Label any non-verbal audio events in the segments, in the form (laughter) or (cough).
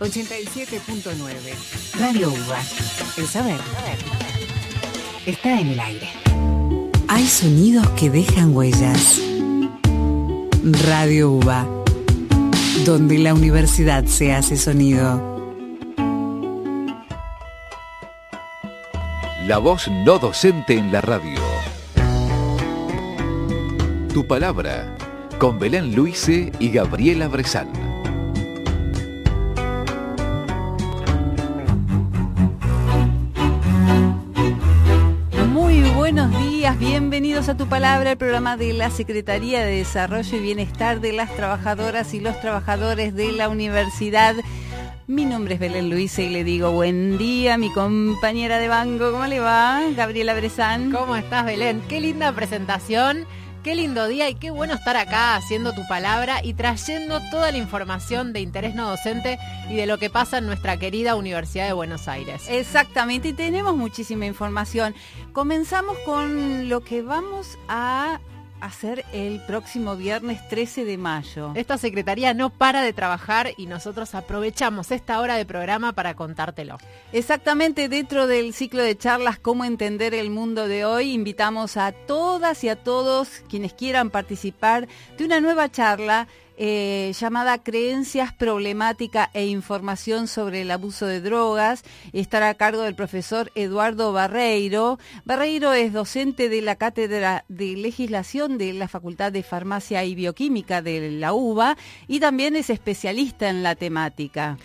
87.9. Radio UBA. El saber está en el aire. Hay sonidos que dejan huellas. Radio UBA, donde la universidad se hace sonido. La voz no docente en la radio. Tu palabra, con Belén Luise y Gabriela Bresán. Palabra, el programa de la Secretaría de Desarrollo y Bienestar de las Trabajadoras y los Trabajadores de la Universidad. Mi nombre es Belén Luisa y le digo buen día mi compañera de banco. ¿Cómo le va? Gabriela Bresan. ¿Cómo estás, Belén? Qué linda presentación. Qué lindo día y qué bueno estar acá haciendo tu palabra y trayendo toda la información de interés no docente y de lo que pasa en nuestra querida Universidad de Buenos Aires. Exactamente, y tenemos muchísima información. Comenzamos con lo que vamos a hacer el próximo viernes 13 de mayo. Esta secretaría no para de trabajar y nosotros aprovechamos esta hora de programa para contártelo. Exactamente, dentro del ciclo de charlas Cómo entender el mundo de hoy, invitamos a todas y a todos quienes quieran participar de una nueva charla eh, llamada Creencias, Problemática e Información sobre el Abuso de Drogas. Estará a cargo del profesor Eduardo Barreiro. Barreiro es docente de la Cátedra de Legislación de la Facultad de Farmacia y Bioquímica de la UBA y también es especialista en la temática.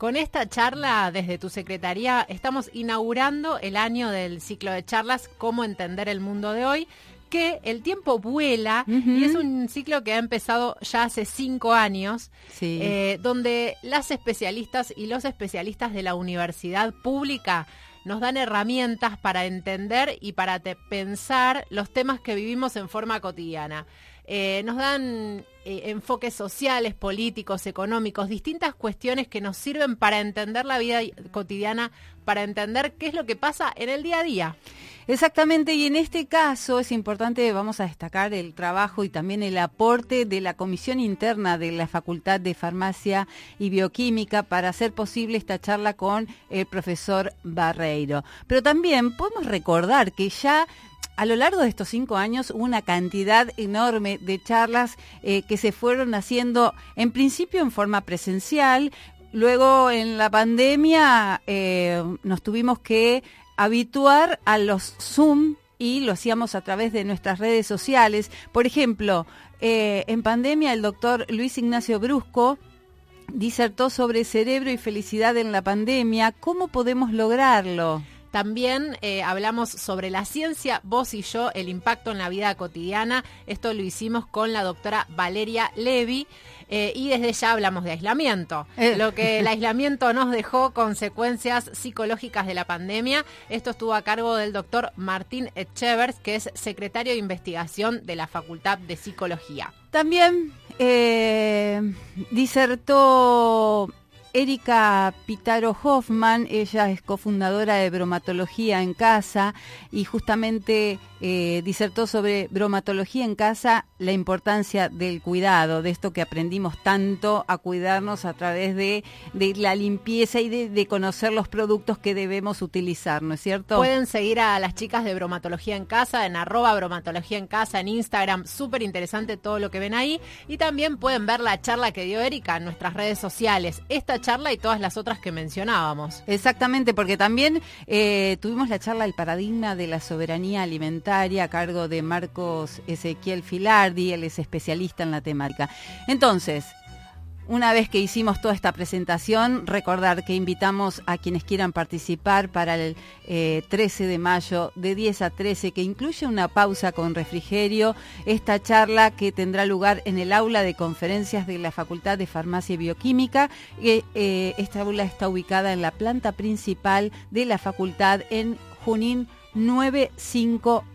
Con esta charla desde tu secretaría estamos inaugurando el año del ciclo de charlas Cómo entender el mundo de hoy que el tiempo vuela y es un ciclo que ha empezado ya hace cinco años, eh, donde las especialistas y los especialistas de la universidad pública nos dan herramientas para entender y para pensar los temas que vivimos en forma cotidiana. Eh, nos dan eh, enfoques sociales, políticos, económicos, distintas cuestiones que nos sirven para entender la vida cotidiana, para entender qué es lo que pasa en el día a día. Exactamente, y en este caso es importante, vamos a destacar el trabajo y también el aporte de la Comisión Interna de la Facultad de Farmacia y Bioquímica para hacer posible esta charla con el profesor Barreiro. Pero también podemos recordar que ya a lo largo de estos cinco años hubo una cantidad enorme de charlas eh, que se fueron haciendo en principio en forma presencial, luego en la pandemia eh, nos tuvimos que habituar a los Zoom y lo hacíamos a través de nuestras redes sociales. Por ejemplo, eh, en pandemia el doctor Luis Ignacio Brusco disertó sobre cerebro y felicidad en la pandemia. ¿Cómo podemos lograrlo? También eh, hablamos sobre la ciencia, vos y yo, el impacto en la vida cotidiana. Esto lo hicimos con la doctora Valeria Levi. Eh, y desde ya hablamos de aislamiento, eh. lo que el aislamiento nos dejó, consecuencias psicológicas de la pandemia. Esto estuvo a cargo del doctor Martín Echevers, que es secretario de investigación de la Facultad de Psicología. También eh, disertó Erika Pitaro Hoffman, ella es cofundadora de Bromatología en Casa y justamente eh, disertó sobre bromatología en casa, la importancia del cuidado, de esto que aprendimos tanto a cuidarnos a través de, la limpieza y de, conocer los productos que debemos utilizar, ¿no es cierto? Pueden seguir a las chicas de bromatología en casa, en arroba bromatología en casa, en Instagram, súper interesante todo lo que ven ahí. Y también pueden ver la charla que dio Erika en nuestras redes sociales, esta charla y todas las otras que mencionábamos. Exactamente, porque también eh, tuvimos la charla El paradigma de la soberanía alimentaria a cargo de Marcos Ezequiel Filardi, él es especialista en la temática. Entonces, una vez que hicimos toda esta presentación, recordar que invitamos a quienes quieran participar para el 13 eh, de mayo de 10 a 13, que incluye una pausa con refrigerio, esta charla que tendrá lugar en el aula de conferencias de la Facultad de Farmacia y Bioquímica. Eh, esta aula está ubicada en la planta principal de la facultad en Junín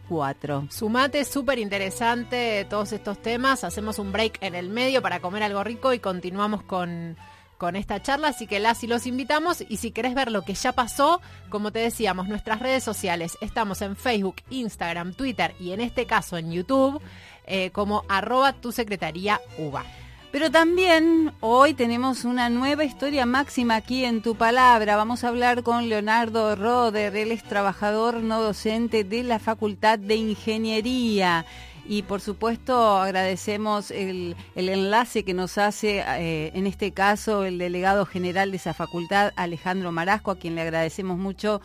954. Sumate, súper interesante todos estos temas. Hacemos un break en el medio para comer algo rico y continuamos con, con esta charla. Así que las y los invitamos. Y si querés ver lo que ya pasó, como te decíamos, nuestras redes sociales. Estamos en Facebook, Instagram, Twitter y en este caso en YouTube eh, como arroba tu secretaría. Pero también hoy tenemos una nueva historia máxima aquí en Tu Palabra. Vamos a hablar con Leonardo Roder, él es trabajador no docente de la Facultad de Ingeniería. Y por supuesto agradecemos el, enlace que nos hace, eh, en este caso, el delegado general de esa facultad, Alejandro Marasco, a quien le agradecemos mucho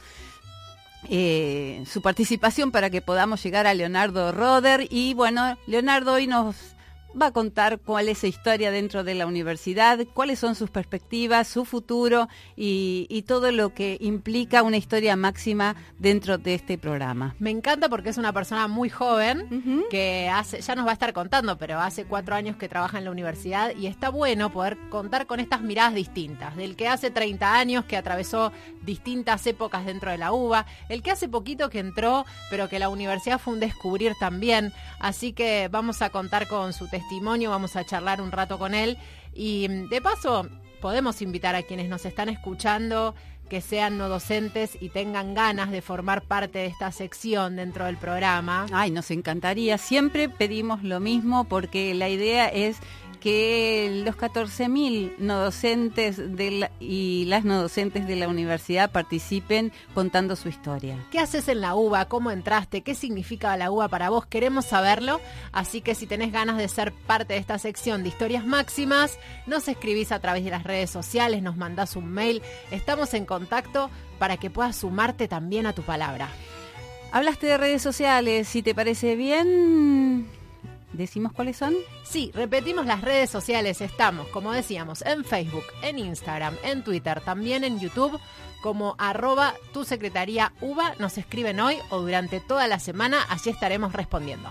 eh, su participación para que podamos llegar a Leonardo Roder. Y bueno, Leonardo hoy nos va a contar cuál es su historia dentro de la universidad, cuáles son sus perspectivas, su futuro y, todo lo que implica una historia máxima dentro de este programa. Me encanta porque es una persona muy joven que hace, ya nos va a estar contando, pero hace cuatro años que trabaja en la universidad y está bueno poder contar con estas miradas distintas, del que hace 30 años que atravesó distintas épocas dentro de la UBA, el que hace poquito que entró, pero que la universidad fue un descubrir también, así que vamos a contar con su testimonio testimonio, vamos a charlar un rato con él y mm, de paso podemos invitar a quienes nos están escuchando que sean no docentes y tengan ganas de formar parte de esta sección dentro del programa. Ay, nos encantaría. Siempre pedimos lo mismo porque la idea es que los 14.000 no docentes y las no docentes de la universidad participen contando su historia. ¿Qué haces en la UBA? ¿Cómo entraste? ¿Qué significa la UBA para vos? Queremos saberlo, así que si tenés ganas de ser parte de esta sección de historias máximas, nos escribís a través de las redes sociales, nos mandás un mail, estamos en contacto para que puedas sumarte también a tu palabra. Hablaste de redes sociales, si te parece bien, ¿Decimos cuáles son? Sí, repetimos las redes sociales. Estamos, como decíamos, en Facebook, en Instagram, en Twitter, también en YouTube, como arroba tu secretaría UBA. Nos escriben hoy o durante toda la semana, allí estaremos respondiendo.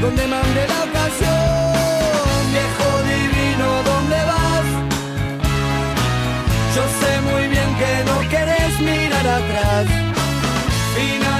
donde mande la ocasión. Viejo divino, ¿dónde vas? Yo sé muy bien que no querés mirar atrás. Final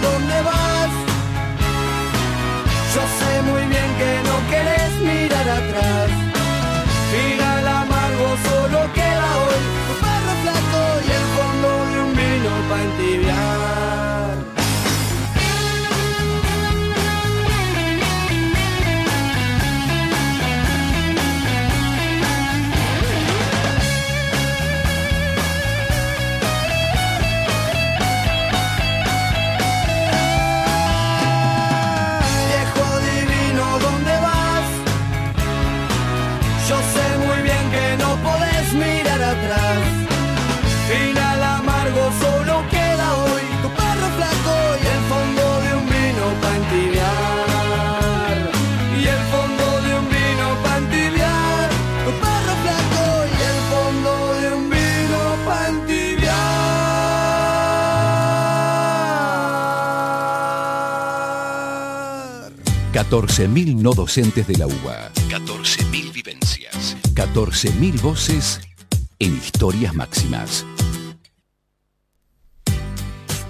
¿Dónde vas? Yo sé muy bien que no querés mirar atrás. Final amargo solo queda hoy, tu perro flaco y el fondo de un vino para entibiar. 14.000 no docentes de la UBA. 14.000 vivencias. 14.000 voces en historias máximas.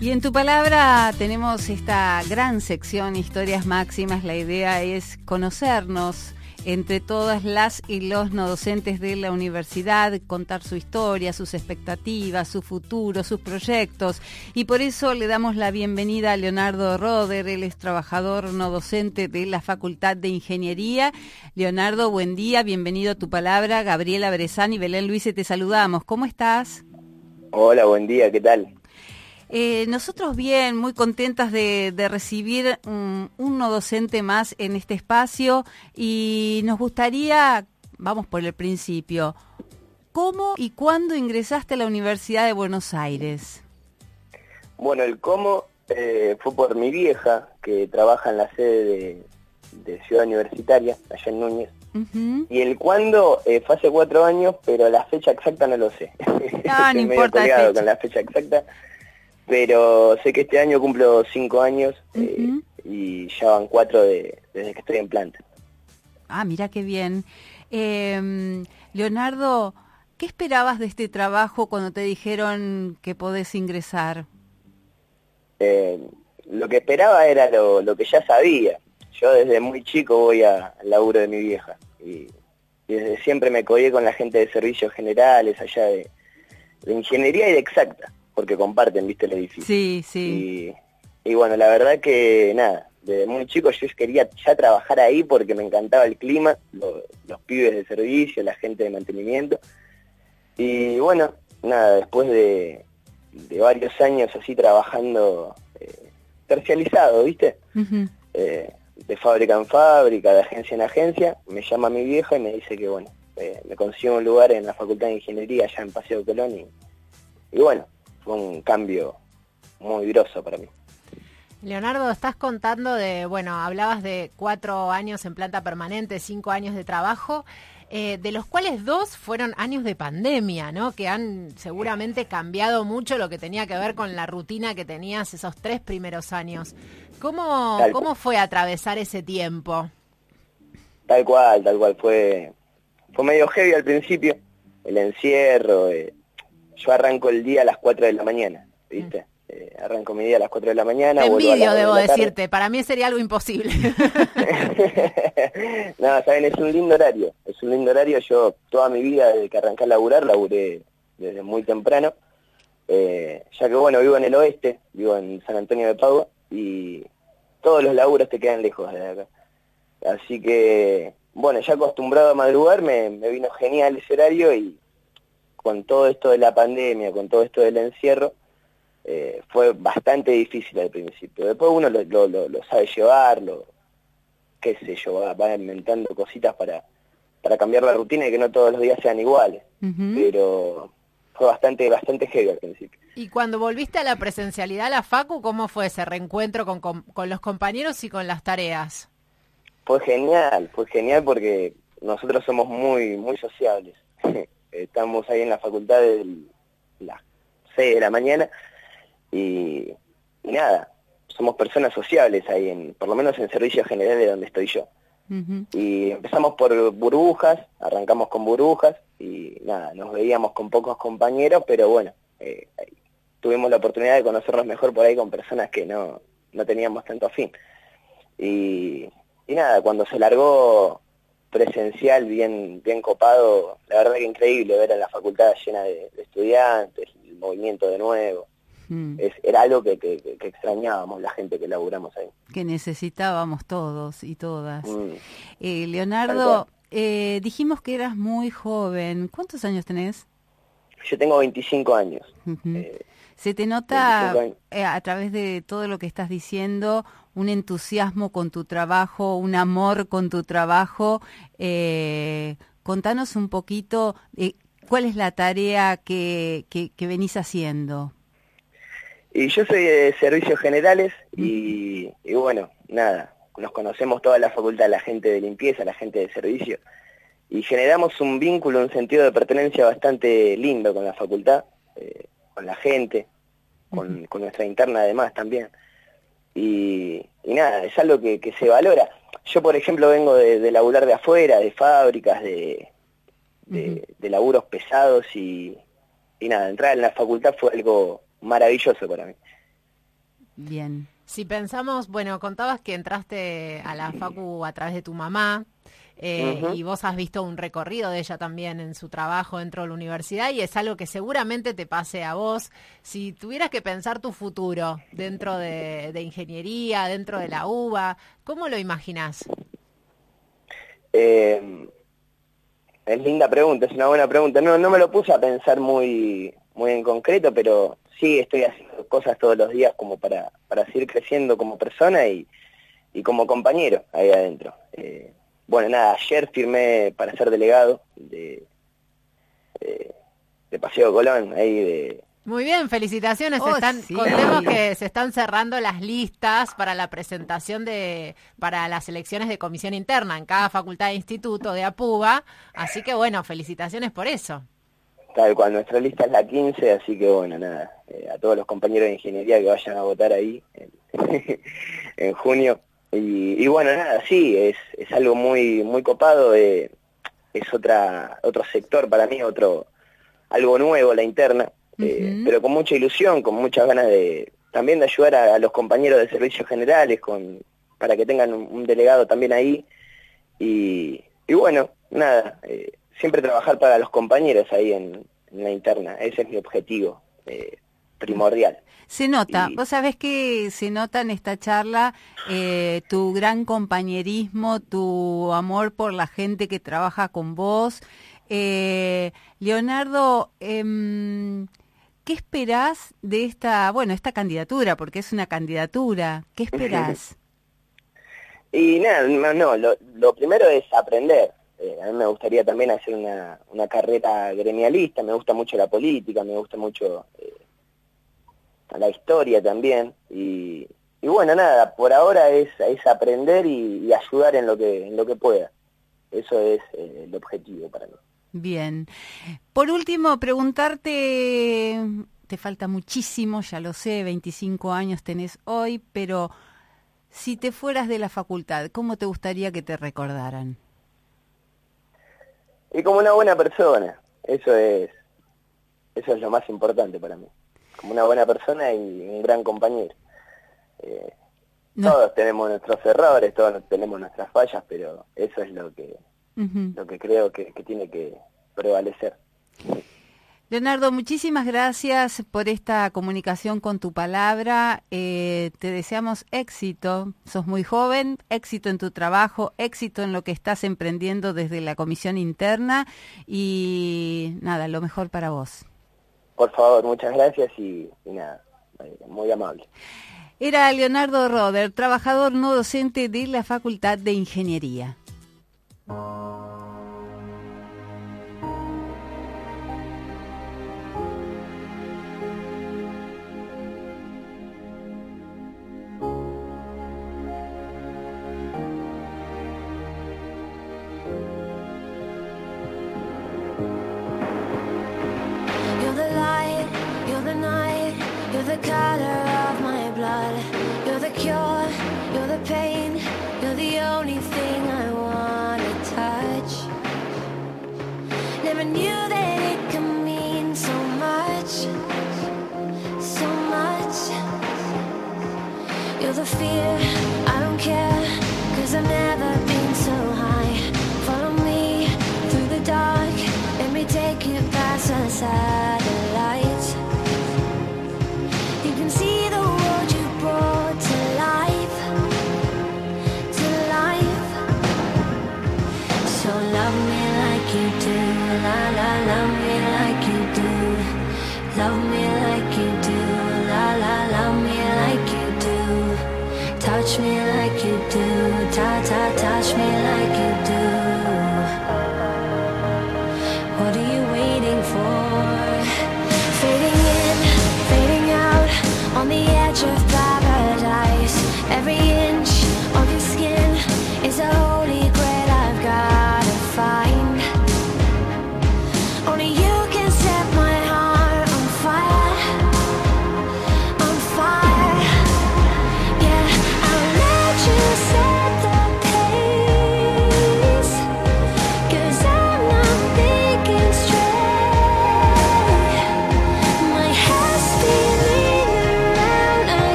Y en tu palabra tenemos esta gran sección Historias Máximas. La idea es conocernos entre todas las y los no docentes de la universidad, contar su historia, sus expectativas, su futuro, sus proyectos. Y por eso le damos la bienvenida a Leonardo Roder, él es trabajador no docente de la Facultad de Ingeniería. Leonardo, buen día, bienvenido a tu palabra. Gabriela Brezán y Belén Luis, te saludamos. ¿Cómo estás? Hola, buen día, ¿qué tal? Eh, nosotros bien, muy contentas de, recibir un, no docente más en este espacio y nos gustaría, vamos por el principio, ¿cómo y cuándo ingresaste a la Universidad de Buenos Aires? Bueno, el cómo eh, fue por mi vieja, que trabaja en la sede de, Ciudad Universitaria, allá en Núñez. Y el cuándo eh, fue hace cuatro años, pero la fecha exacta no lo sé. Ah, (laughs) no importa. con la fecha exacta pero sé que este año cumplo cinco años eh, y ya van cuatro de, desde que estoy en planta. Ah, mira qué bien. Em, Leonardo, ¿qué esperabas de este trabajo cuando te dijeron que podés ingresar? Eh, lo que esperaba era lo, que ya sabía. Yo desde muy chico voy al laburo de mi vieja y, desde siempre me cogí con la gente de servicios generales, allá de, de ingeniería y de exacta porque comparten, viste, el edificio. Sí, sí. Y, bueno, la verdad que nada, desde muy chico yo quería ya trabajar ahí porque me encantaba el clima, los pibes de servicio, la gente de mantenimiento. Y bueno, nada, después de, varios años así trabajando eh, tercializado, ¿viste? Eh, de fábrica en fábrica, de agencia en agencia, me llama mi vieja y me dice que bueno, eh, me consigo un lugar en la Facultad de Ingeniería allá en Paseo Colón y, y bueno, fue un cambio muy groso para mí. Leonardo, estás contando de, bueno, hablabas de cuatro años en planta permanente, cinco años de trabajo, eh, de los cuales dos fueron años de pandemia, ¿no? Que han seguramente cambiado mucho lo que tenía que ver con la rutina que tenías esos tres primeros años. ¿Cómo, ¿cómo fue atravesar ese tiempo? Tal cual, tal cual. Fue, fue medio heavy al principio, el encierro, eh, yo arranco el día a las 4 de la mañana, ¿viste? Mm. Eh, arranco mi día a las 4 de la mañana. Te envidio, debo decirte, para mí sería algo imposible. (laughs) no, saben, es un lindo horario, es un lindo horario. Yo toda mi vida, desde que arranqué a laburar, laburé desde muy temprano. Eh, ya que bueno, vivo en el oeste, vivo en San Antonio de Padua, y todos los laburos te quedan lejos de acá. Así que, bueno, ya acostumbrado a madrugar, me, me vino genial ese horario y con todo esto de la pandemia, con todo esto del encierro, eh, fue bastante difícil al principio. Después uno lo, sabe llevar, lo, qué sé yo, va, inventando cositas para, para cambiar la rutina y que no todos los días sean iguales. Pero fue bastante, bastante heavy al principio. Y cuando volviste a la presencialidad, a la FACU, ¿cómo fue ese reencuentro con, con los compañeros y con las tareas? Fue genial, fue genial porque nosotros somos muy, muy sociables. (laughs) estamos ahí en la facultad de las 6 de la mañana y, nada, somos personas sociables ahí, en, por lo menos en servicios generales donde estoy yo. Y empezamos por burbujas, arrancamos con burbujas y nada, nos veíamos con pocos compañeros, pero bueno, eh, tuvimos la oportunidad de conocernos mejor por ahí con personas que no, no teníamos tanto afín. Y, y nada, cuando se largó presencial bien, bien copado, la verdad que increíble ver a la facultad llena de, estudiantes, el movimiento de nuevo. Hmm. Es, era algo que, que, extrañábamos la gente que laburamos ahí. Que necesitábamos todos y todas. Hmm. Eh, Leonardo, eh, dijimos que eras muy joven. ¿Cuántos años tenés? Yo tengo 25 años. Eh, Se te nota a través de todo lo que estás diciendo un entusiasmo con tu trabajo, un amor con tu trabajo. Eh, contanos un poquito eh, cuál es la tarea que, que, venís haciendo. Y yo soy de servicios generales y, bueno, nada, nos conocemos toda la facultad, la gente de limpieza, la gente de servicio, y generamos un vínculo, un sentido de pertenencia bastante lindo con la facultad, eh, con la gente, con, con nuestra interna además también. Y, nada, es algo que, se valora. Yo, por ejemplo, vengo de, de laburar de afuera, de fábricas, de, de, laburos pesados y, y nada, entrar en la facultad fue algo maravilloso para mí. Bien. Si pensamos, bueno, contabas que entraste a la (clears throat) Facu a través de tu mamá, eh, y vos has visto un recorrido de ella también en su trabajo dentro de la universidad y es algo que seguramente te pase a vos. Si tuvieras que pensar tu futuro dentro de, ingeniería, dentro de la UBA, ¿cómo lo imaginás? Eh, es linda pregunta, es una buena pregunta. No, no me lo puse a pensar muy, muy en concreto, pero sí estoy haciendo cosas todos los días como para, para seguir creciendo como persona y, y como compañero ahí adentro. Eh, bueno, nada, ayer firmé para ser delegado de, de, Paseo Colón, ahí de... Muy bien, felicitaciones. Oh, están, Contemos que se están cerrando las listas para la presentación de para las elecciones de comisión interna en cada facultad de instituto de APUBA. Así que bueno, felicitaciones por eso. Tal cual, nuestra lista es la 15, así que bueno, nada, eh, a todos los compañeros de ingeniería que vayan a votar ahí en, (laughs) en junio, y, bueno, nada, sí, es, es algo muy muy copado, eh, es otra otro sector para mí, otro algo nuevo, la interna, eh, pero con mucha ilusión, con muchas ganas de también de ayudar a, los compañeros de servicios generales, con para que tengan un, delegado también ahí. Y, y bueno, nada, eh, siempre trabajar para los compañeros ahí en, en, la interna, ese es mi objetivo primordial. Se nota, vos sabés que se nota en esta charla eh, tu gran compañerismo, tu amor por la gente que trabaja con vos. Eh, Leonardo, em, ¿qué esperás de esta, bueno, esta candidatura? Porque es una candidatura. ¿Qué (laughs) esperás? y nada, no, lo, primero es aprender. Eh, a mí me gustaría también hacer una, una carrera gremialista, me gusta mucho la política, me gusta mucho a la historia también. Y, bueno, nada, por ahora es, es aprender y, ayudar en lo que, en lo que pueda. Eso es eh, el objetivo para mí. Bien. Por último, preguntarte, te falta muchísimo, ya lo sé, 25 años tenés hoy, pero si te fueras de la facultad, ¿cómo te gustaría que te recordaran? Y como una buena persona, eso es, eso es lo más importante para mí como una buena persona y un gran compañero. Eh, todos tenemos nuestros errores, todos tenemos nuestras fallas, pero eso es lo que, lo que creo que, tiene que prevalecer. Leonardo, muchísimas gracias por esta comunicación con tu palabra. Eh, te deseamos éxito. Sos muy joven, éxito en tu trabajo, éxito en lo que estás emprendiendo desde la comisión interna y nada, lo mejor para vos. Por favor, muchas gracias y, nada, eh, muy amable. Era Leonardo Roder, trabajador no docente de la Facultad de Ingeniería.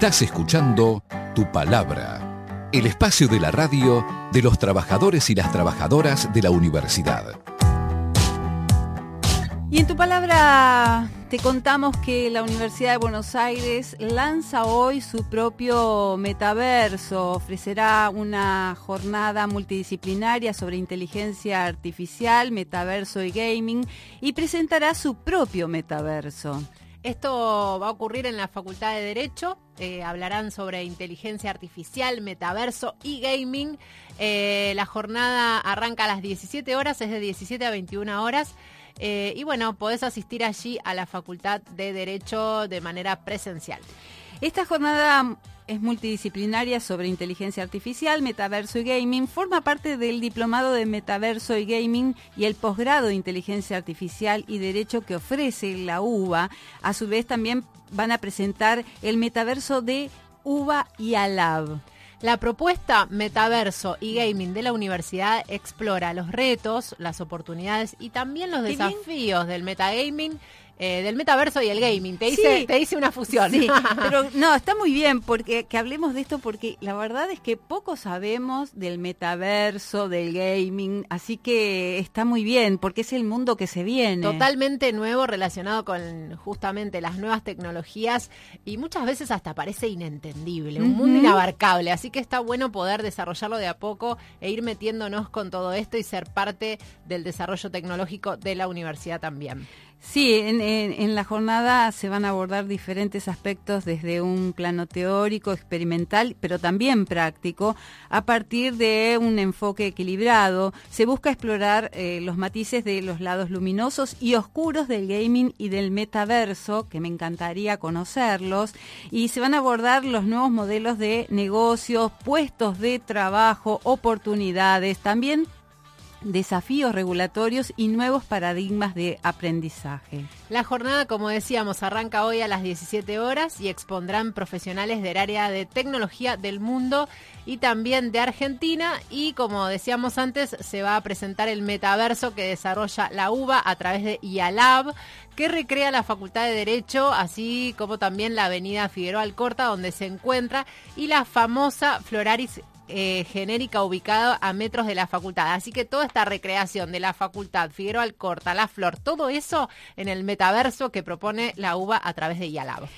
Estás escuchando Tu Palabra, el espacio de la radio de los trabajadores y las trabajadoras de la universidad. Y en tu palabra te contamos que la Universidad de Buenos Aires lanza hoy su propio metaverso. Ofrecerá una jornada multidisciplinaria sobre inteligencia artificial, metaverso y gaming y presentará su propio metaverso. Esto va a ocurrir en la Facultad de Derecho. Eh, hablarán sobre inteligencia artificial, metaverso y gaming. Eh, la jornada arranca a las 17 horas, es de 17 a 21 horas. Eh, y bueno, podés asistir allí a la Facultad de Derecho de manera presencial. Esta jornada es multidisciplinaria sobre inteligencia artificial, metaverso y gaming. Forma parte del diplomado de metaverso y gaming y el posgrado de inteligencia artificial y derecho que ofrece la UBA. A su vez también van a presentar el metaverso de UBA y ALAB. La propuesta Metaverso y Gaming de la universidad explora los retos, las oportunidades y también los desafíos del metagaming eh, del metaverso y el gaming. Te hice, te hice una fusión. Sí, (laughs) pero no, está muy bien porque que hablemos de esto porque la verdad es que poco sabemos del metaverso, del gaming, así que está muy bien porque es el mundo que se viene. Totalmente nuevo relacionado con justamente las nuevas tecnologías y muchas veces hasta parece inentendible, un mundo inabarcable, así que está bueno poder desarrollarlo de a poco e ir metiéndonos con todo esto y ser parte del desarrollo tecnológico de la universidad también. Sí, en, la jornada se van a abordar diferentes aspectos desde un plano teórico, experimental, pero también práctico, a partir de un enfoque equilibrado. Se busca explorar eh, los matices de los lados luminosos y oscuros del gaming y del metaverso, que me encantaría conocerlos, y se van a abordar los nuevos modelos de negocios, puestos de trabajo, oportunidades, también desafíos regulatorios y nuevos paradigmas de aprendizaje. La jornada, como decíamos, arranca hoy a las 17 horas y expondrán profesionales del área de tecnología del mundo y también de Argentina y como decíamos antes, se va a presentar el metaverso que desarrolla la UBA a través de IALAB, que recrea la Facultad de Derecho, así como también la Avenida Figueroa Alcorta, donde se encuentra, y la famosa Floraris eh, genérica ubicado a metros de la facultad. Así que toda esta recreación de la facultad, Figueroa Alcorta, La Flor, todo eso en el metaverso que propone la UBA a través de IALAB.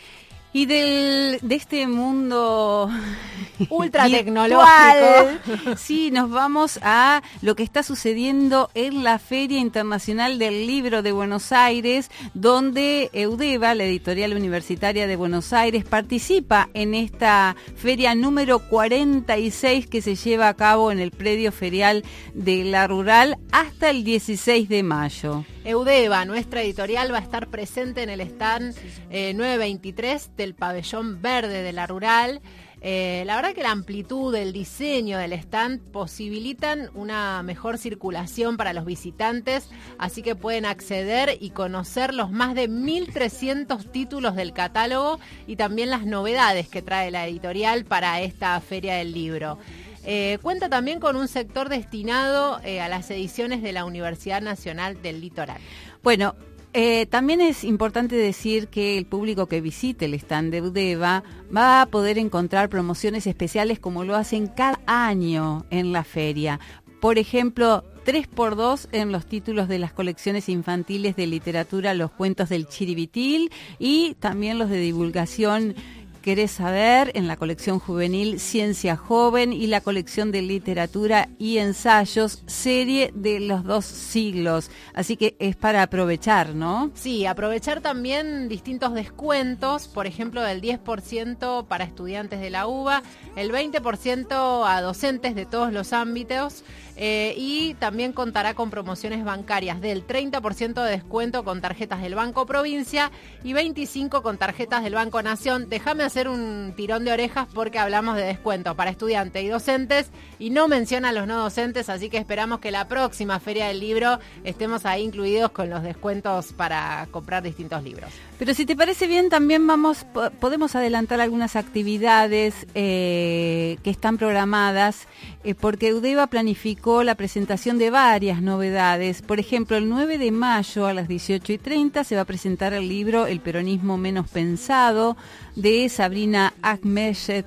Y del, de este mundo (laughs) ultra tecnológico, sí, nos vamos a lo que está sucediendo en la Feria Internacional del Libro de Buenos Aires, donde Eudeva, la editorial universitaria de Buenos Aires, participa en esta feria número 46 que se lleva a cabo en el predio ferial de la Rural hasta el 16 de mayo. Eudeva, nuestra editorial, va a estar presente en el stand 923 eh, del pabellón verde de la rural. Eh, la verdad que la amplitud, el diseño del stand posibilitan una mejor circulación para los visitantes, así que pueden acceder y conocer los más de 1.300 títulos del catálogo y también las novedades que trae la editorial para esta feria del libro. Eh, cuenta también con un sector destinado eh, a las ediciones de la Universidad Nacional del Litoral. Bueno, eh, también es importante decir que el público que visite el stand de Udeva va a poder encontrar promociones especiales como lo hacen cada año en la feria. Por ejemplo, 3x2 en los títulos de las colecciones infantiles de literatura Los cuentos del Chiribitil y también los de divulgación querés saber en la colección juvenil Ciencia Joven y la colección de literatura y ensayos, serie de los dos siglos. Así que es para aprovechar, ¿no? Sí, aprovechar también distintos descuentos, por ejemplo, del 10% para estudiantes de la UBA, el 20% a docentes de todos los ámbitos. Eh, y también contará con promociones bancarias del 30% de descuento con tarjetas del Banco Provincia y 25% con tarjetas del Banco Nación. Déjame hacer un tirón de orejas porque hablamos de descuento para estudiantes y docentes y no menciona a los no docentes, así que esperamos que la próxima Feria del Libro estemos ahí incluidos con los descuentos para comprar distintos libros. Pero si te parece bien, también vamos, podemos adelantar algunas actividades eh, que están programadas, eh, porque Udeva planificó la presentación de varias novedades. Por ejemplo, el 9 de mayo a las 18 y 30 se va a presentar el libro El peronismo menos pensado de Sabrina Ahmedjet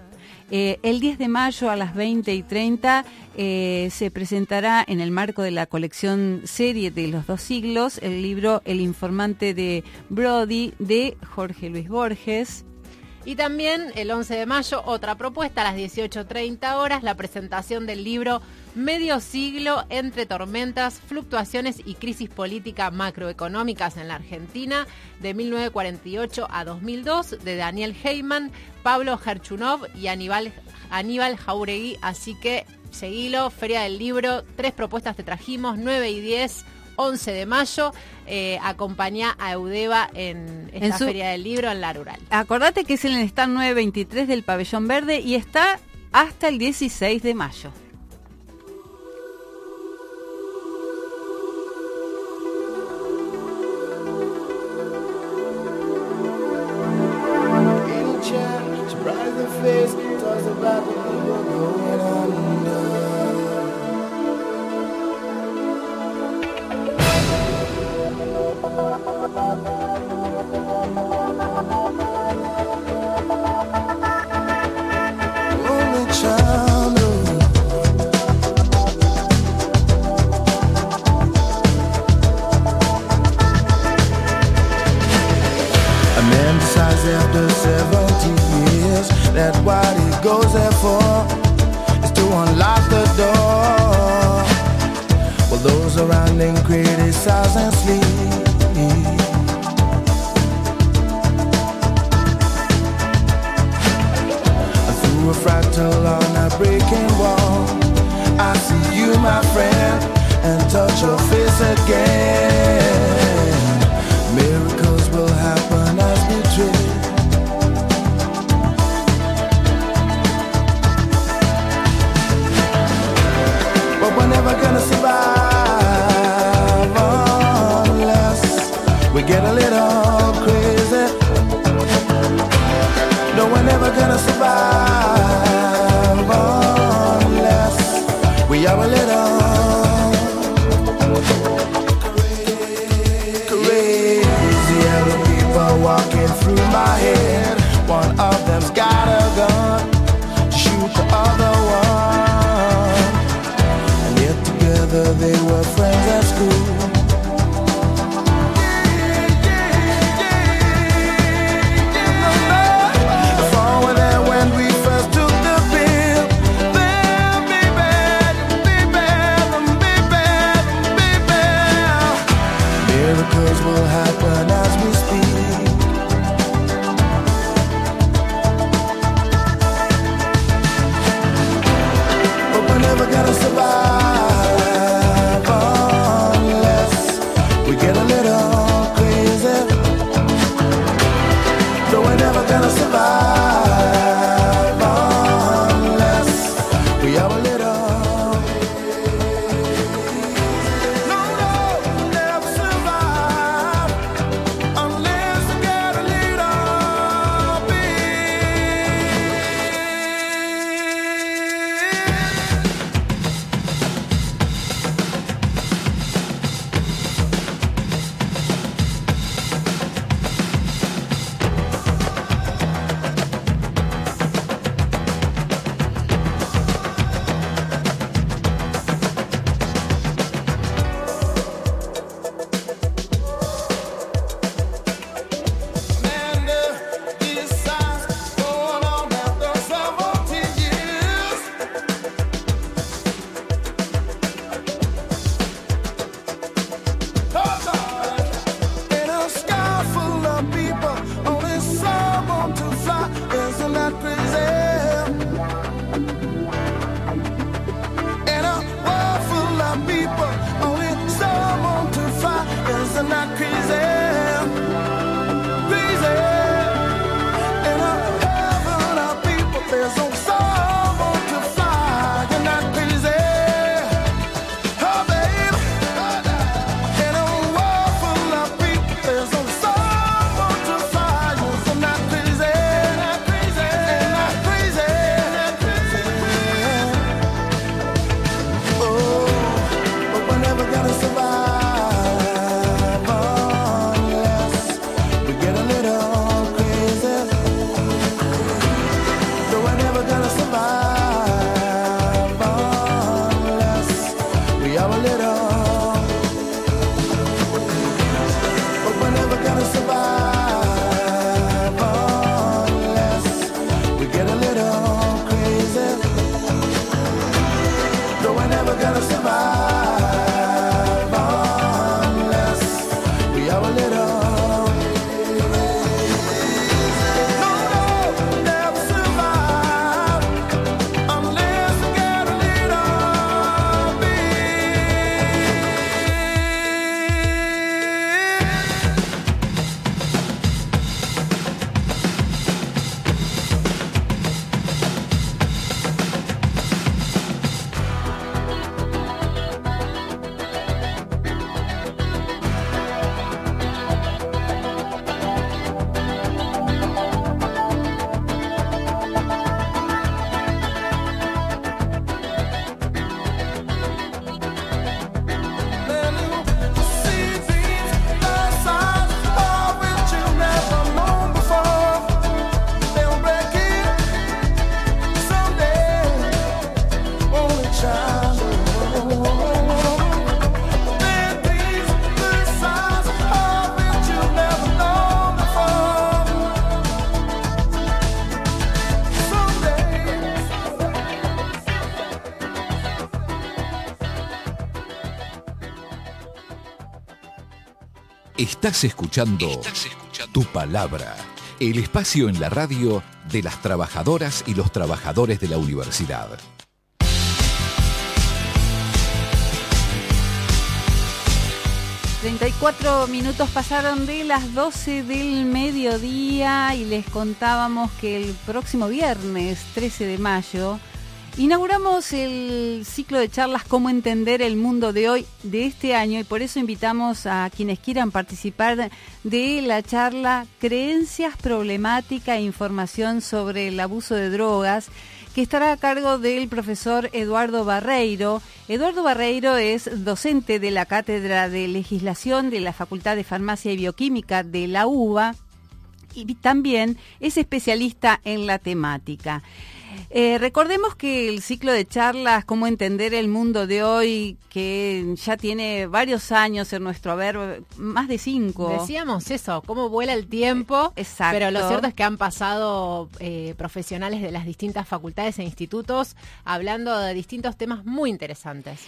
eh, el 10 de mayo a las 20 y 30 eh, se presentará en el marco de la colección serie de los dos siglos el libro El informante de Brody de Jorge Luis Borges. Y también el 11 de mayo, otra propuesta a las 18.30 horas, la presentación del libro Medio siglo entre tormentas, fluctuaciones y crisis política macroeconómicas en la Argentina de 1948 a 2002 de Daniel Heyman, Pablo Gerchunov y Aníbal, Aníbal Jauregui. Así que seguilo, Feria del Libro, tres propuestas te trajimos, 9 y 10 11 de mayo. Eh, acompaña a Eudeva en esta Feria del Libro en la Rural. Acordate que es en el stand 923 del Pabellón Verde y está hasta el 16 de mayo. Estás escuchando, Estás escuchando Tu Palabra, el espacio en la radio de las trabajadoras y los trabajadores de la universidad. 34 minutos pasaron de las 12 del mediodía y les contábamos que el próximo viernes 13 de mayo inauguramos el ciclo de charlas Cómo entender el mundo de hoy de este año y por eso invitamos a quienes quieran participar de la charla Creencias, Problemática e Información sobre el abuso de drogas que estará a cargo del profesor Eduardo Barreiro. Eduardo Barreiro es docente de la Cátedra de Legislación de la Facultad de Farmacia y Bioquímica de la UBA y también es especialista en la temática. Eh, recordemos que el ciclo de charlas, cómo entender el mundo de hoy, que ya tiene varios años en nuestro haber, más de cinco. Decíamos eso, cómo vuela el tiempo. Exacto. Pero lo cierto es que han pasado eh, profesionales de las distintas facultades e institutos hablando de distintos temas muy interesantes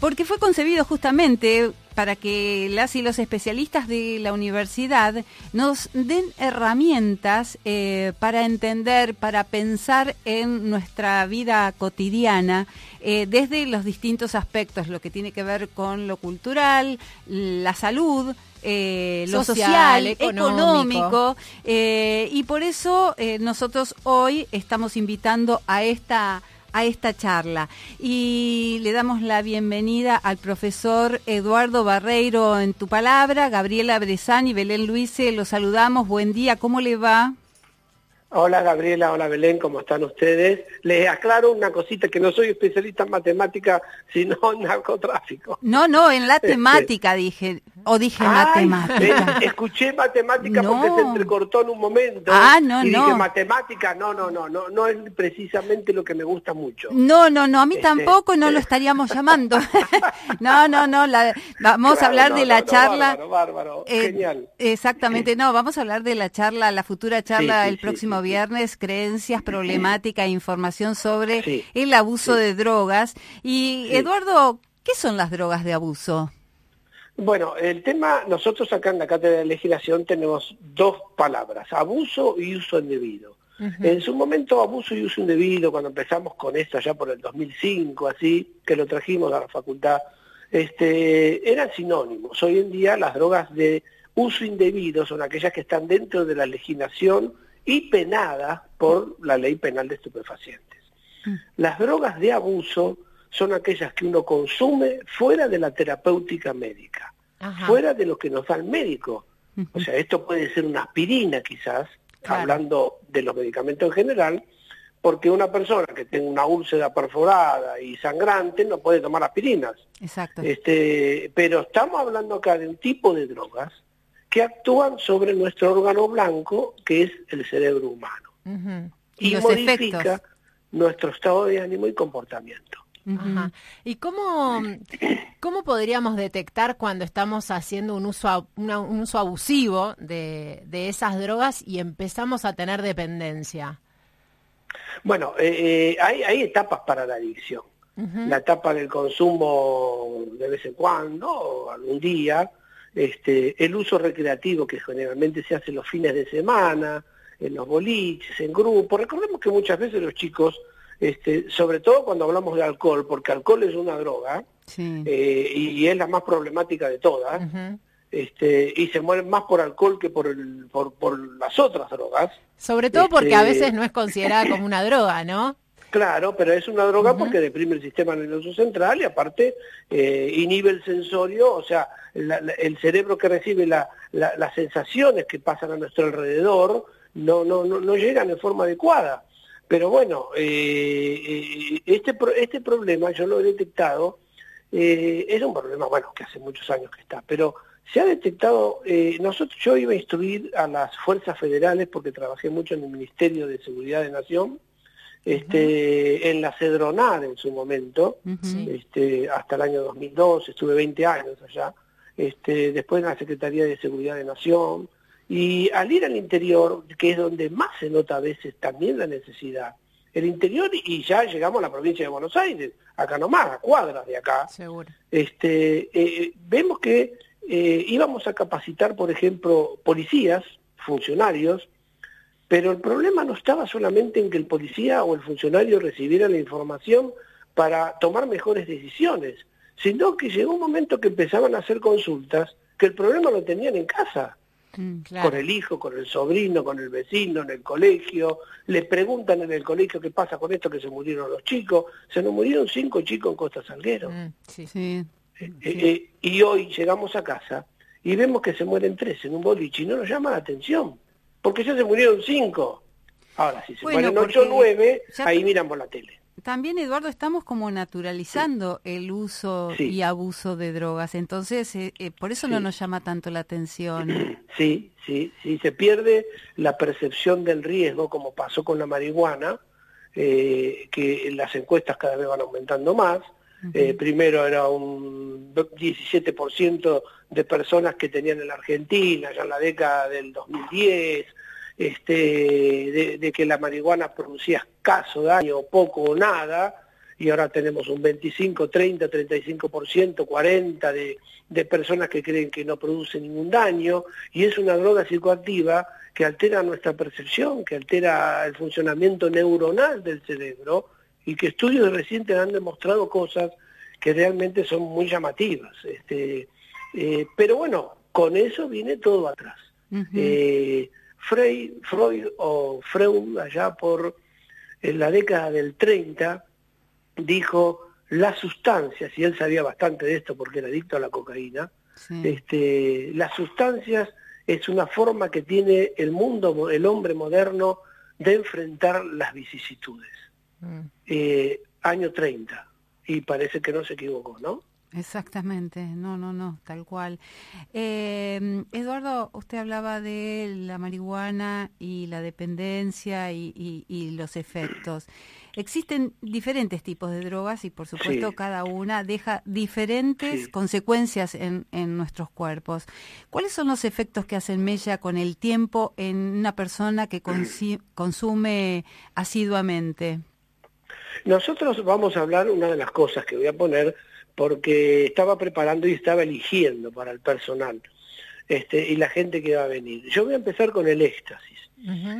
porque fue concebido justamente para que las y los especialistas de la universidad nos den herramientas eh, para entender, para pensar en nuestra vida cotidiana eh, desde los distintos aspectos, lo que tiene que ver con lo cultural, la salud, eh, lo social, económico, y por eso nosotros hoy estamos invitando a esta a esta charla. Y le damos la bienvenida al profesor Eduardo Barreiro en tu palabra, Gabriela Brezán y Belén Luise, los saludamos. Buen día, ¿cómo le va? Hola Gabriela, hola Belén, ¿cómo están ustedes? Les aclaro una cosita, que no soy especialista en matemática, sino en narcotráfico. No, no, en la este, temática dije, o dije matemática. escuché matemática porque se entrecortó en un momento. Ah, no, y no. dije matemática, no, no, no, no, no es precisamente lo que me gusta mucho. No, no, no, a mí este, tampoco no lo estaríamos llamando. (laughs) no, no, no, vamos a hablar de la charla. Bárbaro, bárbaro, eh, genial. Exactamente, no, vamos a hablar de la charla, la futura charla el próximo viernes, creencias, problemática e información sobre el abuso de drogas. Y Eduardo, ¿qué son las drogas de abuso? Bueno, el tema, nosotros acá en la Cátedra de Legislación tenemos dos palabras, abuso y uso indebido. En su momento, abuso y uso indebido, cuando empezamos con esto allá por el 2005, así, que lo trajimos a la facultad, este, eran sinónimos. Hoy en día las drogas de uso indebido son aquellas que están dentro de la legislación y penadas por la ley penal de estupefacientes. Mm. Las drogas de abuso son aquellas que uno consume fuera de la terapéutica médica, fuera de lo que nos da el médico. O sea, esto puede ser una aspirina quizás, hablando de los medicamentos en general, porque una persona que tenga una úlcera perforada y sangrante no puede tomar aspirinas. Exacto. Este, pero estamos hablando acá de un tipo de drogas que actúan sobre nuestro órgano blanco, que es el cerebro humano. Y, modifica nuestro estado de ánimo y comportamiento. ¿Y cómo, cómo podríamos detectar cuando estamos haciendo un uso, un uso abusivo de, esas drogas y empezamos a tener dependencia? Bueno, eh, eh, hay, hay, etapas para la adicción. La etapa del consumo de vez en cuando, algún día, este, el uso recreativo que generalmente se hace los fines de semana, en los boliches, en grupos. Recordemos que muchas veces los chicos este, sobre todo cuando hablamos de alcohol, porque alcohol es una droga eh, y, es la más problemática de todas, este, y se mueren más por alcohol que por, el, por, por las otras drogas. Sobre todo porque a este, veces no es considerada como una droga, ¿no? Claro, pero es una droga porque deprime el sistema nervioso central y aparte eh, inhibe el sensorio, o sea, el cerebro que recibe la, las sensaciones que pasan a nuestro alrededor no, no, no, no llegan en forma adecuada. Pero bueno, eh, eh, este, este problema yo lo he detectado, eh, es un problema, bueno, que hace muchos años que está, pero se ha detectado, nosotros yo iba a instruir a las fuerzas federales porque trabajé mucho en el Ministerio de Seguridad de Nación, este, en la Cedronar en su momento, este, hasta el año 2002, estuve 20 años allá, este, después en la Secretaría de Seguridad de Nación, y al ir al interior, que es donde más se nota a veces también la necesidad, el interior y ya llegamos a la provincia de Buenos Aires, acá nomás, a cuadras de acá, Seguro. Este, eh, vemos que eh, íbamos a capacitar, por ejemplo, policías, funcionarios, pero el problema no estaba solamente en que el policía o el funcionario recibiera la información para tomar mejores decisiones, sino que llegó un momento que empezaban a hacer consultas que el problema lo tenían en casa. Mm, con el hijo, con el sobrino, con el vecino, en el colegio, le preguntan en el colegio qué pasa con esto que se murieron los chicos, se nos murieron cinco chicos en Costa Salguero. Mm, eh, eh, eh, y hoy llegamos a casa y vemos que se mueren tres en un boliche y no nos llama la atención, porque ya se murieron cinco. Ahora, si se mueren ocho o nueve, ahí miramos la tele. También, Eduardo, estamos como naturalizando el uso y abuso de drogas, entonces eh, eh, por eso no nos llama tanto la atención. (clears throat) Sí, sí, sí, se pierde la percepción del riesgo, como pasó con la marihuana, eh, que las encuestas cada vez van aumentando más. primero era un 17% de personas que tenían en la Argentina, ya en la década del 2010, este, de, que la marihuana producía escaso daño, poco o nada, y ahora tenemos un 25, 30, 35%, 40% de, de personas que creen que no produce ningún daño, y es una droga psicoactiva que altera nuestra percepción, que altera el funcionamiento neuronal del cerebro, y que estudios recientes han demostrado cosas que realmente son muy llamativas. Este, eh, pero bueno, con eso viene todo atrás. Freud o Freud, allá por en la década del 30, dijo las sustancias, y él sabía bastante de esto porque era adicto a la cocaína, este, las sustancias es una forma que tiene el mundo, el hombre moderno, de enfrentar las vicisitudes. Mm. Eh, año 30, y parece que no se equivocó, ¿no? Exactamente, no, no, no, tal cual. Eh, Eduardo, usted hablaba de la marihuana y la dependencia y, los efectos. Existen diferentes tipos de drogas y por supuesto cada una deja diferentes consecuencias en, nuestros cuerpos. ¿Cuáles son los efectos que hacen mella con el tiempo en una persona que (clears throat) consume asiduamente? Nosotros vamos a hablar, una de las cosas que voy a poner, porque estaba preparando y estaba eligiendo para el personal este, y la gente que va a venir. Yo voy a empezar con el éxtasis.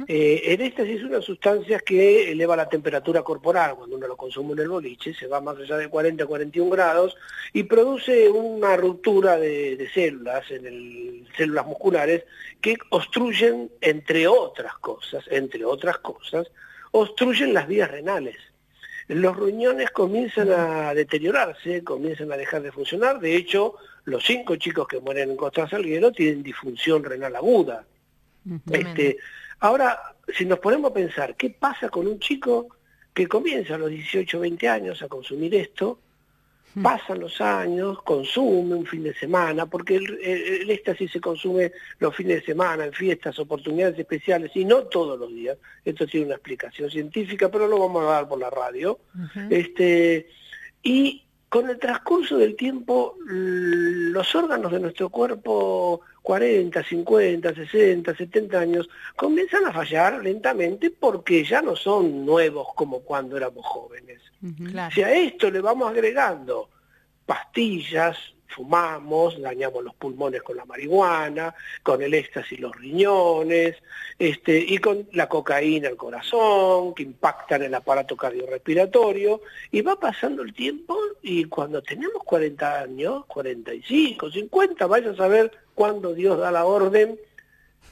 Eh, el éxtasis es una sustancia que eleva la temperatura corporal cuando uno lo consume en el boliche, se va más allá de 40 a 41 grados y produce una ruptura de, células, en el, células musculares, que obstruyen, entre otras cosas, entre otras cosas, obstruyen las vías renales los riñones comienzan a deteriorarse, comienzan a dejar de funcionar. De hecho, los cinco chicos que mueren en Costa Salguero tienen disfunción renal aguda. Este, ahora, si nos ponemos a pensar, ¿qué pasa con un chico que comienza a los 18 o 20 años a consumir esto Pasan los años, consume un fin de semana, porque el, éxtasis se consume los fines de semana, en fiestas, oportunidades especiales, y no todos los días. Esto tiene una explicación científica, pero lo vamos a dar por la radio. este, y con el transcurso del tiempo, los órganos de nuestro cuerpo, 40, 50, 60, 70 años, comienzan a fallar lentamente porque ya no son nuevos como cuando éramos jóvenes. Si a esto le vamos agregando pastillas, fumamos, dañamos los pulmones con la marihuana, con el éxtasis los riñones, este, y con la cocaína el corazón, que impactan el aparato cardiorrespiratorio, y va pasando el tiempo y cuando tenemos 40 años, 45, 50, vaya a saber cuándo Dios da la orden,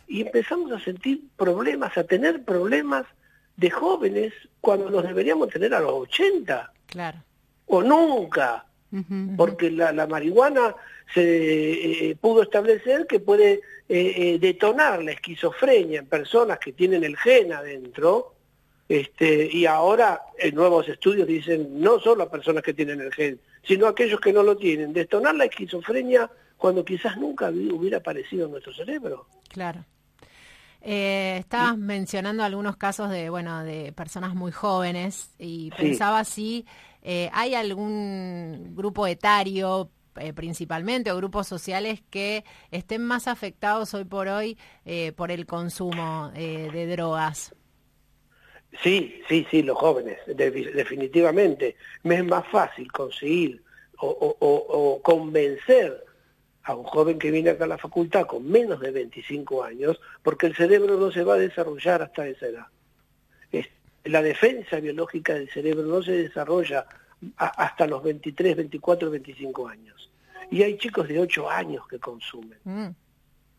y empezamos a sentir problemas, a tener problemas de jóvenes cuando los deberíamos tener a los 80. Claro. O nunca porque la, marihuana se eh, pudo establecer que puede eh, eh, detonar la esquizofrenia en personas que tienen el gen adentro, este, y ahora en nuevos estudios dicen no solo a personas que tienen el gen, sino a aquellos que no lo tienen, detonar la esquizofrenia cuando quizás nunca hubiera aparecido en nuestro cerebro. Claro. estabas mencionando algunos casos de, bueno, de personas muy jóvenes y pensaba si eh, ¿Hay algún grupo etario eh, principalmente o grupos sociales que estén más afectados hoy por hoy eh, por el consumo de drogas? Sí, sí, sí, los jóvenes, definitivamente. Me es más fácil conseguir o, convencer a un joven que viene acá a la facultad con menos de 25 años, porque el cerebro no se va a desarrollar hasta esa edad. La defensa biológica del cerebro no se desarrolla hasta los 23, 24, 25 años. Y hay chicos de 8 años que consumen. Mm.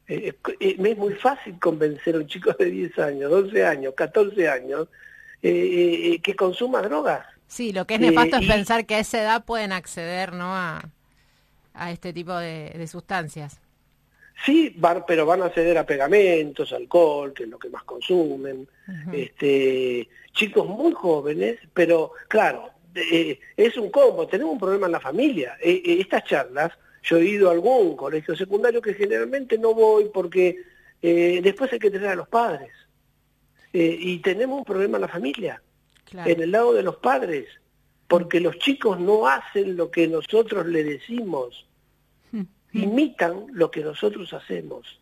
Eh, eh, es muy fácil convencer a un chico de 10 años, 12 años, 14 años eh, que consuma drogas. Sí, lo que es nefasto es pensar que a esa edad pueden acceder ¿no? a, a este tipo de, sustancias. Sí, van, pero van a acceder a pegamentos, alcohol, que es lo que más consumen. Este, chicos muy jóvenes, pero claro, es un combo, tenemos un problema en la familia. estas charlas yo he ido a algún colegio secundario que generalmente no voy porque eh, después hay que tener a los padres. Eh, y tenemos un problema en la familia, en el lado de los padres, porque los chicos no hacen lo que nosotros le decimos, hmm. (laughs) imitan lo que nosotros hacemos.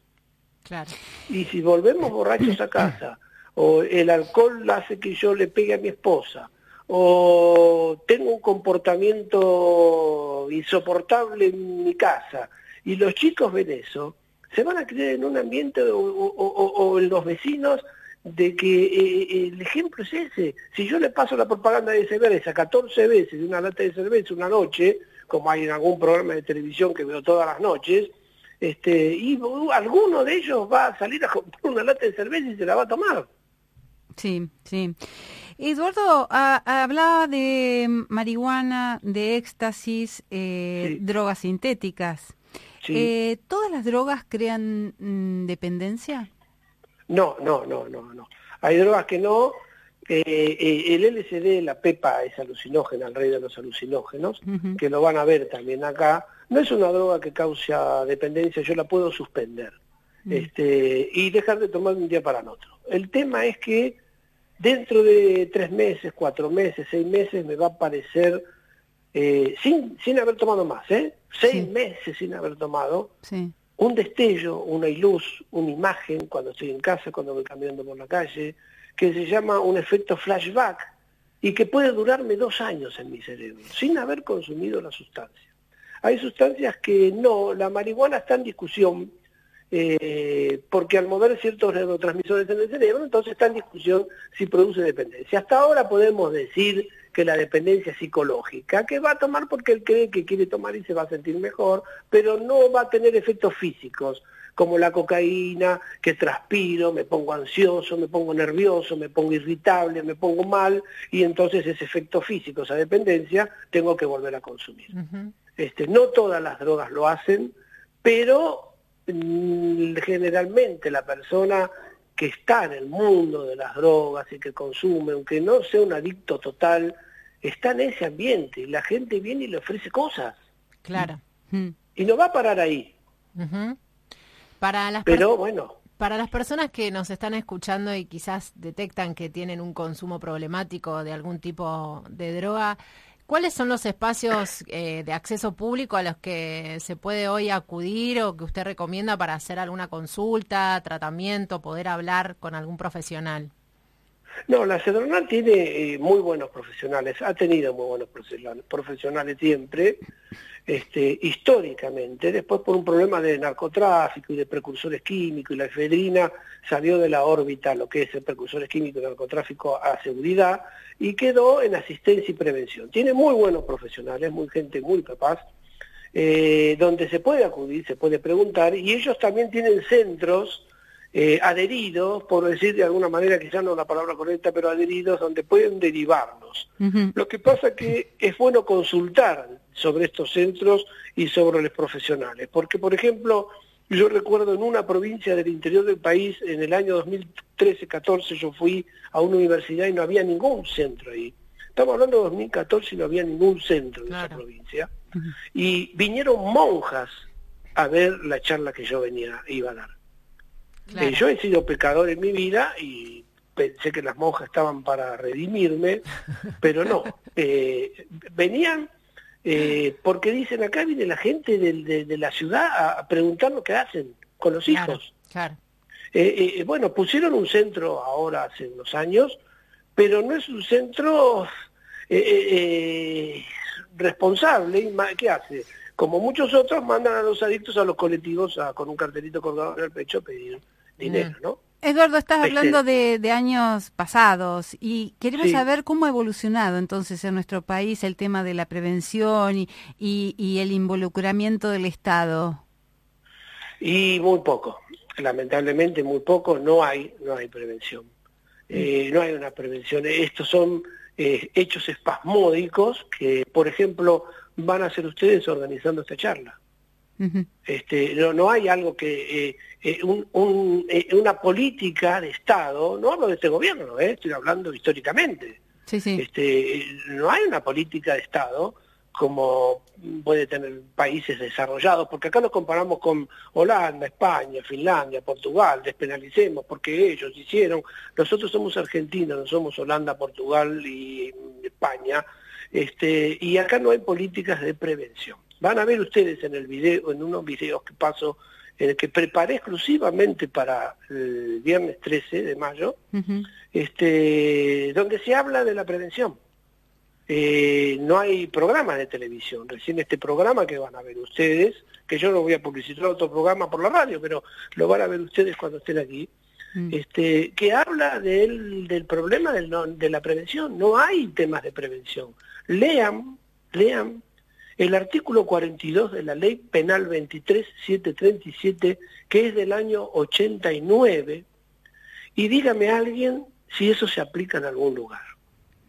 Y si volvemos borrachos a (clears throat) casa, o el alcohol hace que yo le pegue a mi esposa, o tengo un comportamiento insoportable en mi casa y los chicos ven eso, se van a creer en un ambiente o, en los vecinos de que eh, el ejemplo es ese. Si yo le paso la propaganda de cerveza 14 veces de una lata de cerveza una noche, como hay en algún programa de televisión que veo todas las noches, este, y alguno de ellos va a salir a comprar una lata de cerveza y se la va a tomar. Sí, sí. Eduardo, hablaba de marihuana, de éxtasis, eh, drogas sintéticas. Eh, ¿Todas las drogas crean mm, dependencia? No, no, no, no, no. Hay drogas que no. Eh, el LSD, la pepa, es alucinógena, el rey de los alucinógenos, que lo van a ver también acá. No es una droga que causa dependencia, yo la puedo suspender mm. este, y dejar de tomar de un día para el otro. El tema es que dentro de tres meses, cuatro meses, seis meses me va a parecer, eh, sin, sin haber tomado más, ¿eh? seis meses sin haber tomado, un destello, una luz, una imagen cuando estoy en casa, cuando voy caminando por la calle, que se llama un efecto flashback y que puede durarme dos años en mi cerebro, sin haber consumido la sustancia. Hay sustancias que no, la marihuana está en discusión, eh, porque al mover ciertos neurotransmisores en el cerebro, entonces está en discusión si produce dependencia. Hasta ahora podemos decir que la dependencia es psicológica, que va a tomar porque él cree que quiere tomar y se va a sentir mejor, pero no va a tener efectos físicos, como la cocaína, que transpiro, me pongo ansioso, me pongo nervioso, me pongo irritable, me pongo mal, y entonces ese efecto físico, esa dependencia, tengo que volver a consumir. este, no todas las drogas lo hacen, pero generalmente la persona que está en el mundo de las drogas y que consume, aunque no sea un adicto total, está en ese ambiente y la gente viene y le ofrece cosas. Claro. Y no va a parar ahí. Para las Pero bueno. Para las personas que nos están escuchando y quizás detectan que tienen un consumo problemático de algún tipo de droga, ¿Cuáles son los espacios eh, de acceso público a los que se puede hoy acudir o que usted recomienda para hacer alguna consulta, tratamiento, poder hablar con algún profesional? No, la Cedronal tiene eh, muy buenos profesionales, ha tenido muy buenos profesionales siempre, este, históricamente, después por un problema de narcotráfico y de precursores químicos y la efedrina salió de la órbita lo que es el precursores químicos y narcotráfico a seguridad y quedó en asistencia y prevención. Tiene muy buenos profesionales, muy gente muy capaz, eh, donde se puede acudir, se puede preguntar y ellos también tienen centros eh, adheridos, por decir de alguna manera, quizás no la palabra correcta, pero adheridos, donde pueden derivarnos. Lo que pasa que es bueno consultar sobre estos centros y sobre los profesionales, porque, por ejemplo, yo recuerdo en una provincia del interior del país, en el año 2013-14, yo fui a una universidad y no había ningún centro ahí. Estamos hablando de 2014 y no había ningún centro en esa provincia. Y vinieron monjas a ver la charla que yo venía iba a dar. Eh, yo he sido pecador en mi vida y pensé que las monjas estaban para redimirme, (laughs) pero no. Eh, venían eh, porque dicen acá viene la gente de, la ciudad a preguntar lo que hacen con los hijos. bueno, pusieron un centro ahora hace unos años, pero no es un centro responsable. ¿Qué hace? como muchos otros, mandan a los adictos a los colectivos a, con un cartelito colgado en el pecho a pedir dinero, Mm. ¿no? Eduardo, estás hablando de, de años pasados y queremos Sí. saber cómo ha evolucionado entonces en nuestro país el tema de la prevención y, y- y el involucramiento del Estado. Y muy poco, lamentablemente muy poco, no hay, no hay prevención. Eh, no hay una prevención. Estos son eh, hechos espasmódicos que, por ejemplo, van a ser ustedes organizando esta charla. Este, no, no hay algo que, eh, eh, un- un- eh, una política de Estado, no hablo de este gobierno, estoy hablando históricamente, Sí, sí. este, no hay una política de Estado como puede tener países desarrollados, porque acá nos comparamos con Holanda, España, Finlandia, Portugal, despenalicemos porque ellos hicieron, nosotros somos Argentina, no somos Holanda, Portugal y España, este, y acá no hay políticas de prevención. Van a ver ustedes en el video, en unos videos que paso, en el que preparé exclusivamente para el viernes 13 de mayo, este, donde se habla de la prevención. Eh, no hay programas de televisión. Recién este programa que van a ver ustedes, que yo no voy a publicitar otro programa por la radio, pero lo van a ver ustedes cuando estén aquí, Mm. este, que habla del, del problema del no- de la prevención. No hay temas de prevención. Lean, lean el artículo 42 de la Ley Penal 23737, que es del año 89, y dígame a alguien si eso se aplica en algún lugar.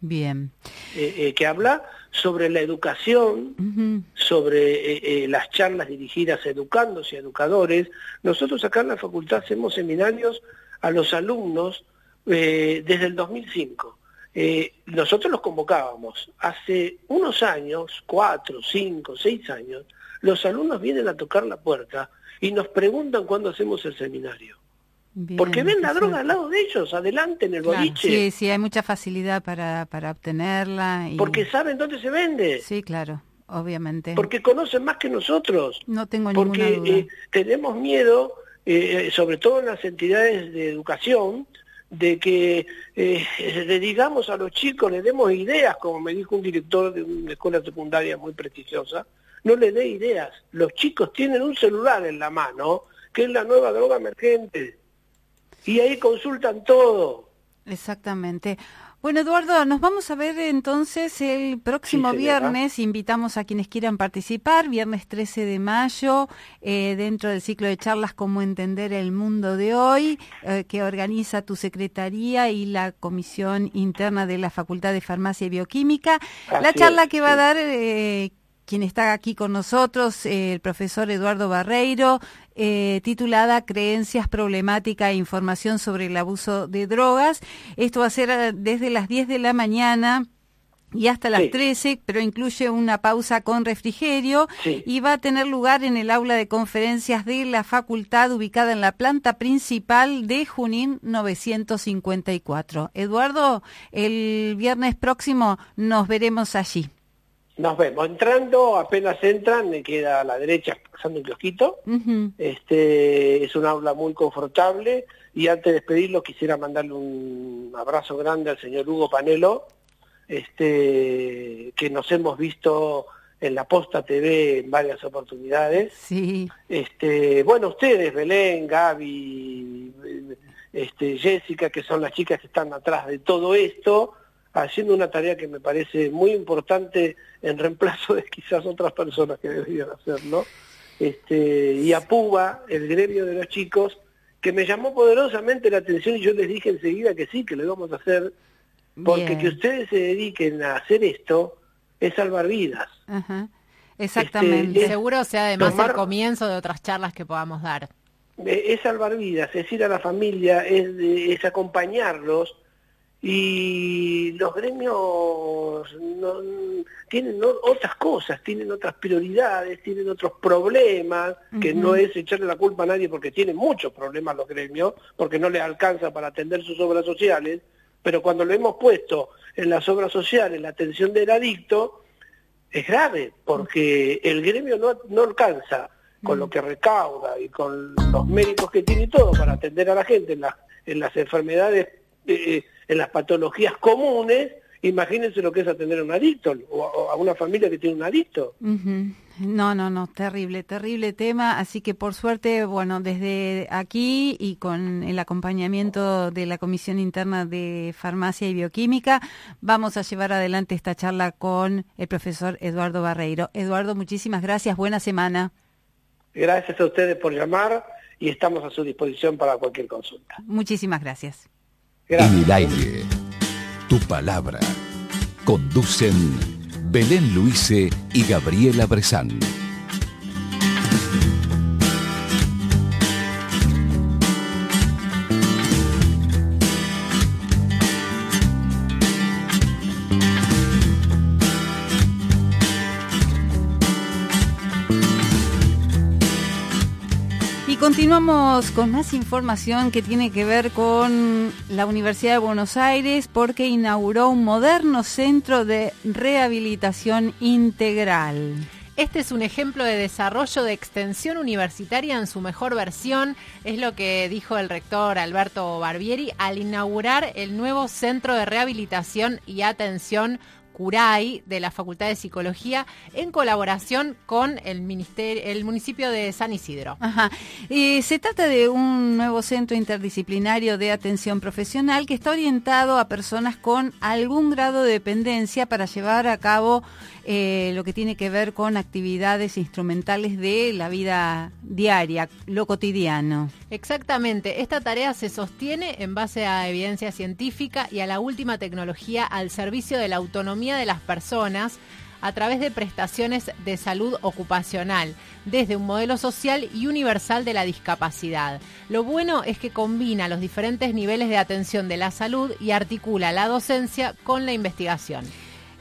Bien. Eh, eh, que habla sobre la educación, sobre eh, las charlas dirigidas a educandos y educadores. Nosotros acá en la facultad hacemos seminarios a los alumnos eh, desde el 2005. Eh, nosotros los convocábamos. Hace unos años, cuatro, cinco, seis años, los alumnos vienen a tocar la puerta y nos preguntan cuándo hacemos el seminario. Bien, Porque ven la droga al lado de ellos, adelante en el Claro, boliche. Sí, sí, hay mucha facilidad para, para obtenerla. Y... Porque saben dónde se vende. Sí, claro, obviamente. Porque conocen más que nosotros. No tengo porque ninguna duda. eh, tenemos miedo, eh, sobre todo en las entidades de educación, de que eh, le digamos a los chicos, le demos ideas, como me dijo un director de una escuela secundaria muy prestigiosa, no le dé ideas. Los chicos tienen un celular en la mano, que es la nueva droga emergente, y ahí consultan todo. Exactamente. Bueno, Eduardo, nos vamos a ver entonces el próximo Sí, viernes. Invitamos a quienes quieran participar, viernes 13 de mayo, eh, dentro del ciclo de charlas Cómo entender el mundo de hoy, eh, que organiza tu secretaría y la Comisión Interna de la Facultad de Farmacia y Bioquímica. la charla es, que va a dar eh, quien está aquí con nosotros, eh, el profesor Eduardo Barreiro, eh, titulada Creencias, Problemática e Información sobre el Abuso de Drogas. Esto va a ser eh, desde las 10 de la mañana y hasta las Sí. 13, pero incluye una pausa con refrigerio Sí. y va a tener lugar en el aula de conferencias de la facultad ubicada en la planta principal de Junín 954. Eduardo, el viernes próximo nos veremos allí. Nos vemos. Entrando, apenas entran, me queda a la derecha pasando un kiosquito. Este, es un aula muy confortable y antes de despedirlo quisiera mandarle un abrazo grande al señor Hugo Panelo, este, que nos hemos visto en la Posta TV en varias oportunidades. Sí, Este, bueno, ustedes, Belén, Gaby, este, Jessica, que son las chicas que están atrás de todo esto, haciendo una tarea que me parece muy importante en reemplazo de quizás otras personas que deberían hacerlo. Este, y a Puba, el gremio de los chicos, que me llamó poderosamente la atención y yo les dije enseguida que sí, que lo íbamos a hacer, porque Bien. que ustedes se dediquen a hacer esto es salvar vidas. Ajá. Exactamente. Este, Seguro sea además Tomar- el comienzo de otras charlas que podamos dar. Eh, es salvar vidas, es ir a la familia, es, es acompañarlos y los gremios no- tienen otras cosas, tienen otras prioridades, tienen otros problemas, que no es echarle la culpa a nadie porque tienen muchos problemas los gremios, porque no les alcanza para atender sus obras sociales, pero cuando lo hemos puesto en las obras sociales, la atención del adicto, es grave, porque el gremio no, no alcanza con lo que recauda y con los médicos que tiene y todo para atender a la gente en, las en las enfermedades, eh, en las patologías comunes, imagínense lo que es atender a un adicto o a una familia que tiene un adicto. No, no, no, terrible, terrible tema. Así que por suerte, bueno, desde aquí y con el acompañamiento de la Comisión Interna de Farmacia y Bioquímica, vamos a llevar adelante esta charla con el profesor Eduardo Barreiro. Eduardo, muchísimas gracias, buena semana. Gracias a ustedes por llamar y estamos a su disposición para cualquier consulta. Muchísimas gracias. En el aire, tu palabra. Conducen Belén Luise y Gabriela Bresán. Continuamos con más información que tiene que ver con la Universidad de Buenos Aires porque inauguró un moderno centro de rehabilitación integral. Este es un ejemplo de desarrollo de extensión universitaria en su mejor versión, es lo que dijo el rector Alberto Barbieri al inaugurar el nuevo Centro de Rehabilitación y Atención CURAI de la Facultad de Psicología en colaboración con el, ministerio, el municipio de San Isidro. Ajá. se trata de un nuevo centro interdisciplinario de atención profesional que está orientado a personas con algún grado de dependencia para llevar a cabo eh, lo que tiene que ver con actividades instrumentales de la vida diaria, lo cotidiano. Exactamente, esta tarea se sostiene en base a evidencia científica y a la última tecnología al servicio de la autonomía de las personas a través de prestaciones de salud ocupacional, desde un modelo social y universal de la discapacidad. Lo bueno es que combina los diferentes niveles de atención de la salud y articula la docencia con la investigación.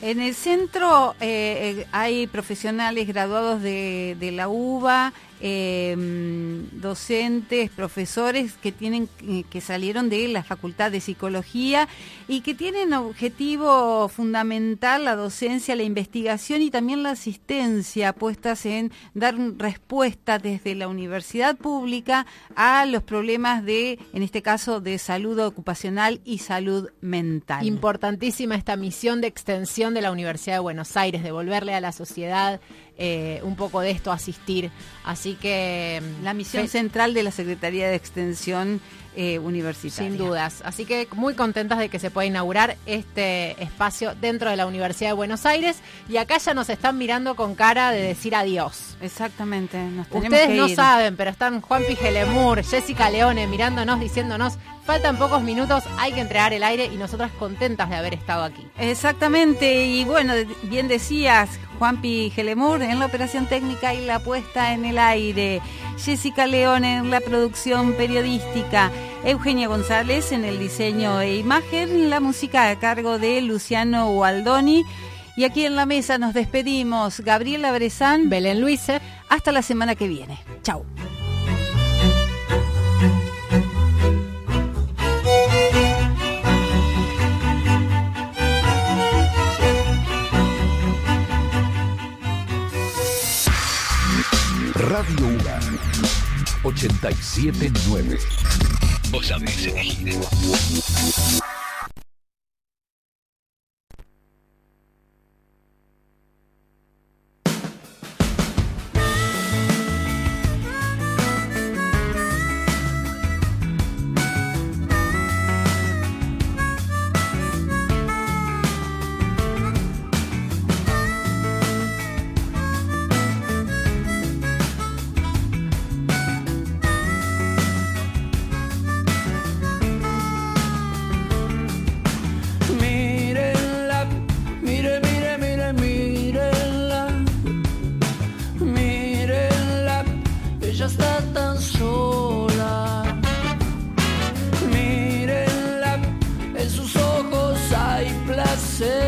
En el centro eh, eh, hay profesionales graduados de, de la UBA, Em, docentes, profesores que tienen eh, que salieron de la Facultad de Psicología y que tienen objetivo fundamental la docencia, la investigación y también la asistencia puestas en dar respuesta desde la universidad pública a los problemas de, en este caso, de salud ocupacional y salud mental. Importantísima esta misión de extensión de la Universidad de Buenos Aires, devolverle a la sociedad eh, un poco de esto asistir. Así que... Mm, la misión central de la Secretaría de Extensión eh, Universitaria. Sin dudas. Así que muy contentas de que se pueda inaugurar este espacio dentro de la Universidad de Buenos Aires. Y acá ya nos están mirando con cara de decir adiós. Exactamente. Ustedes no saben, pero están Juan Pigelemur, Jessica Leone mirándonos, diciéndonos Faltan pocos minutos, hay que entregar el aire y nosotras contentas de haber estado aquí. Exactamente, y bueno, bien decías, Juanpi Gelemur en la operación técnica y la puesta en el aire, Jessica León en la producción periodística, Eugenia González en el diseño e imagen, la música a cargo de Luciano Gualdoni. Y aquí en la mesa nos despedimos, Gabriela Brezán, Belén Luise. Hasta la semana que viene. Chau. Radio UNA 879. Vos sabés elegir.